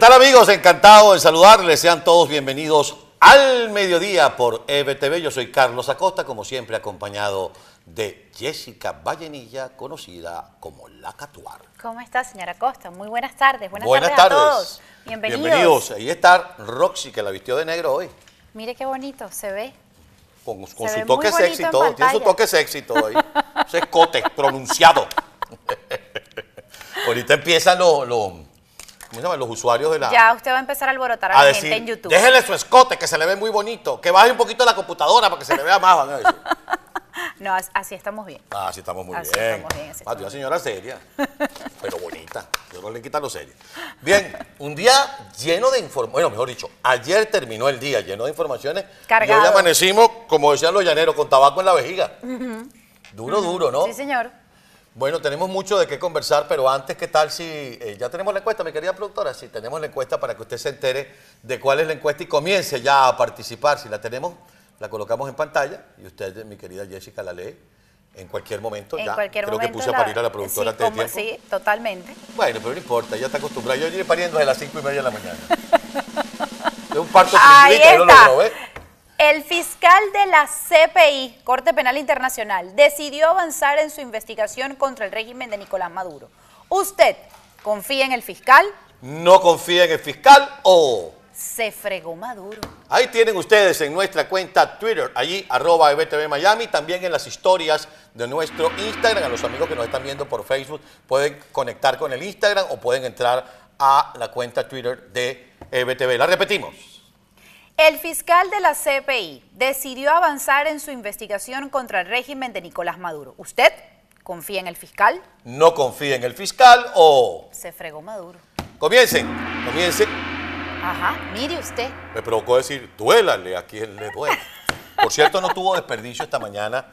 tal amigos? Encantado de saludarles. Sean todos bienvenidos al mediodía por EBTV. Yo soy Carlos Acosta, como siempre acompañado de Jessica Vallenilla, conocida como La Catuar. ¿Cómo está, señora Acosta? Muy buenas tardes. Buenas, Buenas tardes, tardes. a todos. Bienvenidos. Bienvenidos. Ahí está Roxy, que la vistió de negro hoy. Mire qué bonito se ve. Con, con Se su ve toque sexy todo. Tiene su toque sexy todo ahí. Ese escote pronunciado. Ahorita empiezan los, los, ¿cómo se llama? los usuarios de la... Ya usted va a empezar a alborotar a, a la decir, gente en YouTube. déjele su escote que se le ve muy bonito, que baje un poquito la computadora para que se le vea más, van a decir. No, as- así estamos bien. Ah, sí estamos muy Así bien. estamos bien, así Ah, estamos una señora seria, pero bonita. Yo no le quita lo serio. Bien, un día lleno de informaciones, bueno, mejor dicho, ayer terminó el día lleno de informaciones. Cargado. Y hoy amanecimos, como decían los llaneros, con tabaco en la vejiga. Duro, duro, ¿no? Sí, señor. Bueno, tenemos mucho de qué conversar, pero antes, ¿qué tal si eh, ya tenemos la encuesta, mi querida productora? Si tenemos la encuesta para que usted se entere de cuál es la encuesta y comience ya a participar. Si la tenemos, la colocamos en pantalla y usted, mi querida Jessica, la lee en cualquier momento. En ya. cualquier Creo momento. que puse a parir a la productora sí, antes de como- tiempo. Sí, totalmente. Bueno, pero no importa, ya está acostumbrada. Yo iré pariendo desde las cinco y media de la mañana. es un parto Ahí tranquilito, yo lo está. logro. El fiscal de la CPI, Corte Penal Internacional, decidió avanzar en su investigación contra el régimen de Nicolás Maduro. ¿Usted confía en el fiscal? No confía en el fiscal o... Se fregó Maduro. Ahí tienen ustedes en nuestra cuenta Twitter, allí arroba EBTV Miami, también en las historias de nuestro Instagram, a los amigos que nos están viendo por Facebook pueden conectar con el Instagram o pueden entrar a la cuenta Twitter de EBTV. La repetimos. El fiscal de la CPI decidió avanzar en su investigación contra el régimen de Nicolás Maduro. ¿Usted confía en el fiscal? No confía en el fiscal o... Se fregó Maduro. Comiencen, comiencen. Ajá, mire usted. Me provocó decir, duélale a quien le duele. Por cierto, no tuvo desperdicio esta mañana.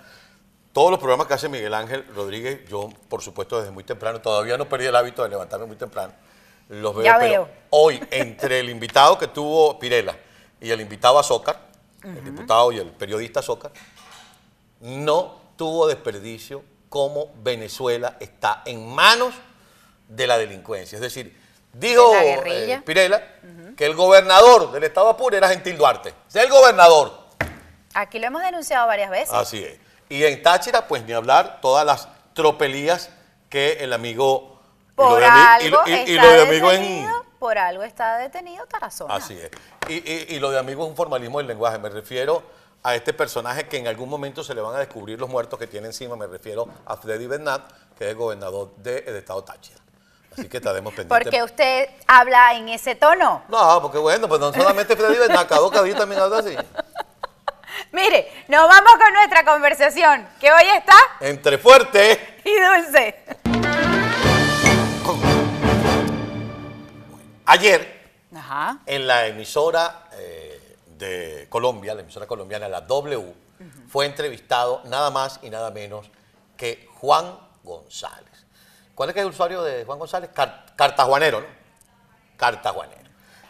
Todos los programas que hace Miguel Ángel Rodríguez, yo, por supuesto, desde muy temprano, todavía no perdí el hábito de levantarme muy temprano. Los veo, Ya pero veo. hoy, entre el invitado que tuvo Pirela y el invitado Azócar, el diputado y el periodista Azócar, no tuvo desperdicio como Venezuela está en manos de la delincuencia. Es decir, dijo De eh, Pirela que el gobernador del estado Apure era Gentil Duarte. Sea, el gobernador. Aquí lo hemos denunciado varias veces. Así es. Y en Táchira, pues ni hablar, todas las tropelías que el amigo... y lo por de y lo- algo y- lo de amigo en... por algo está detenido Tarazona. Así es. Y, y- y lo de amigo es un formalismo del lenguaje. Me refiero a este personaje que en algún momento se le van a descubrir los muertos que tiene encima. Me refiero a Freddy Bernat, que es el gobernador del estado Táchira. Así que estaremos pendientes. Porque usted habla en ese tono. No, porque bueno, pues no solamente Freddy Bernat, Cado Cadí también habla así. Mire, nos vamos con nuestra conversación, que hoy está Entre fuerte. y dulce. Ayer, Ajá. en la emisora eh, de Colombia, la emisora colombiana, la W, fue entrevistado nada más y nada menos que Juan González. ¿Cuál es el usuario de Juan González? Car- Cartajuanero, ¿no? Cartajuanero.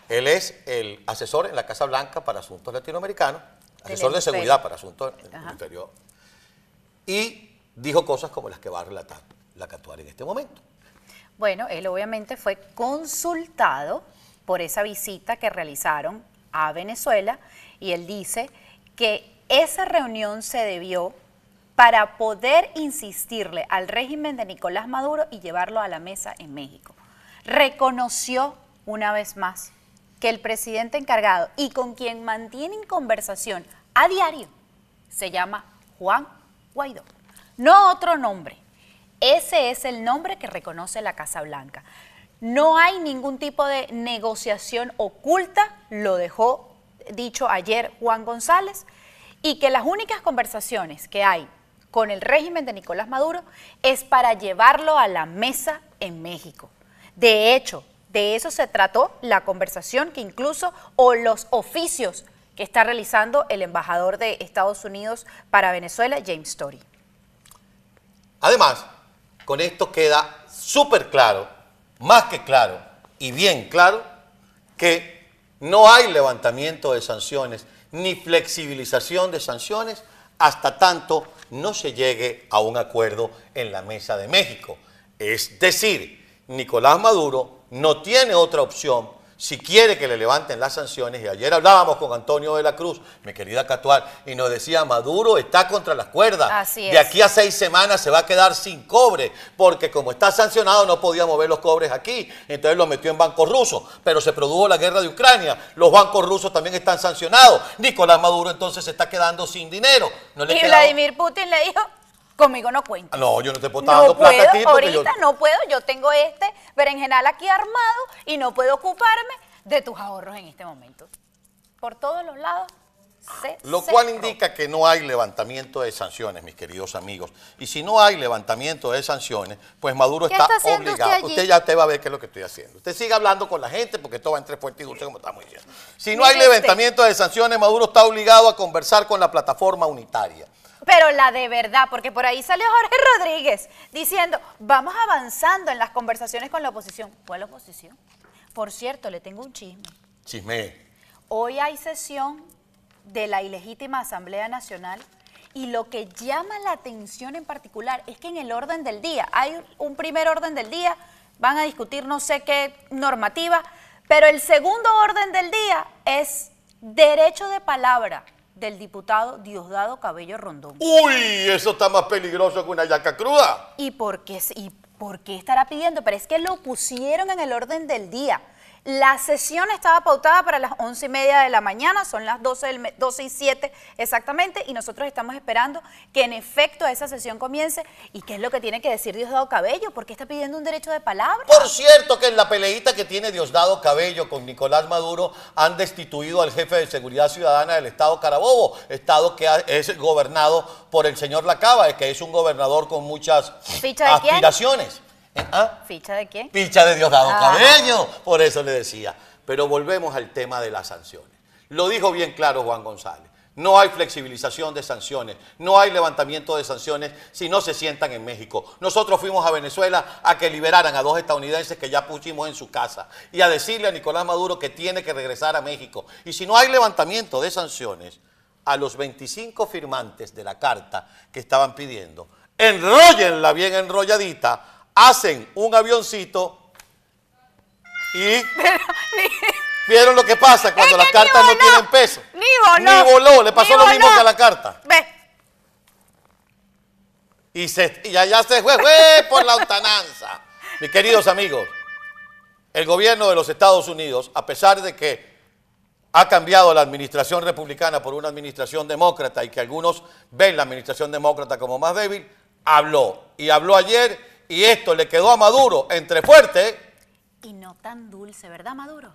Él es el asesor en la Casa Blanca para asuntos latinoamericanos, asesor de seguridad para asuntos del hemisferio. Y dijo cosas como las que va a relatar la Catuar en este momento. Bueno, él obviamente fue consultado por esa visita que realizaron a Venezuela y él dice que esa reunión se debió para poder insistirle al régimen de Nicolás Maduro y llevarlo a la mesa en México. Reconoció una vez más que el presidente encargado y con quien mantienen conversación a diario se llama Juan Guaidó. No otro nombre. Ese es el nombre que reconoce la Casa Blanca. No hay ningún tipo de negociación oculta, lo dejó dicho ayer Juan González, y que las únicas conversaciones que hay con el régimen de Nicolás Maduro es para llevarlo a la mesa en México. De hecho, de eso se trató la conversación que incluso, o los oficios que está realizando el embajador de Estados Unidos para Venezuela, James Story. Además, con esto queda súper claro, más que claro y bien claro, que no hay levantamiento de sanciones ni flexibilización de sanciones hasta tanto no se llegue a un acuerdo en la mesa de México. Es decir, Nicolás Maduro no tiene otra opción si quiere que le levanten las sanciones, y ayer hablábamos con Antonio de la Cruz, mi querida Catual, y nos decía, Maduro está contra las cuerdas. Así De es. aquí a seis semanas se va a quedar sin cobre, porque como está sancionado no podía mover los cobres aquí, entonces lo metió en bancos rusos, pero se produjo la guerra de Ucrania, los bancos rusos también están sancionados, Nicolás Maduro entonces se está quedando sin dinero. No le Y Vladimir Putin le dijo, conmigo no cuenta. No, yo no te puedo estar No dando plata puedo, a ti porque yo... ahorita no puedo, yo tengo este berenjenal aquí armado y no puedo ocuparme de tus ahorros en este momento. Por todos los lados se Lo cual indica que no hay levantamiento de sanciones, mis queridos amigos. Y si no hay levantamiento de sanciones, pues Maduro ¿Qué está, obligado. usted ya usted va a ver qué es lo que estoy haciendo. Usted sigue hablando con la gente porque esto va entre fuerte y dulce, como estamos diciendo. Si no hay levantamiento de sanciones, Maduro está obligado a conversar con la plataforma unitaria. Pero la de verdad, porque por ahí salió Jorge Rodríguez diciendo, vamos avanzando en las conversaciones con la oposición. ¿Cuál oposición? Por cierto, le tengo un chisme. Chisme. Hoy hay sesión de la ilegítima Asamblea Nacional y lo que llama la atención en particular es que en el orden del día, hay un primer orden del día, van a discutir no sé qué normativa, pero el segundo orden del día es derecho de palabra del diputado Diosdado Cabello Rondón. Uy, eso está más peligroso que una yaca cruda. ¿Y por qué, y por qué estará pidiendo? Pero es que lo pusieron en el orden del día. La sesión estaba pautada para las once y media de la mañana, son las 12, del me- 12 y 7 exactamente, y nosotros estamos esperando que en efecto esa sesión comience. ¿Y qué es lo que tiene que decir Diosdado Cabello? ¿Por qué está pidiendo un derecho de palabra? Por cierto que en la peleita que tiene Diosdado Cabello con Nicolás Maduro han destituido al jefe de seguridad ciudadana del estado Carabobo, estado que es gobernado por el señor Lacaba, que es un gobernador con muchas ¿Ficha de quién? ¿Ah? ¿Ficha de quién? Picha de Diosdado Ah. Cabello, por eso le decía. Pero volvemos al tema de las sanciones. Lo dijo bien claro Juan González. No hay flexibilización de sanciones, no hay levantamiento de sanciones si no se sientan en México. Nosotros fuimos a Venezuela a que liberaran a dos estadounidenses que ya pusimos en su casa y a decirle a Nicolás Maduro que tiene que regresar a México. Y si no hay levantamiento de sanciones, a los 25 firmantes de la carta que estaban pidiendo, enróllenla bien enrolladita, hacen un avioncito y vieron lo que pasa cuando Es las cartas no tienen peso. ni voló, Ni voló, le pasó lo mismo que a la carta. Ve, Y, se, y allá se fue, fue por la lontananza. Mis queridos amigos, el gobierno de los Estados Unidos, a pesar de que ha cambiado la administración republicana por una administración demócrata y que algunos ven la administración demócrata como más débil, habló. Y habló ayer y esto le quedó a Maduro entre fuerte. Y no tan dulce, ¿verdad, Maduro?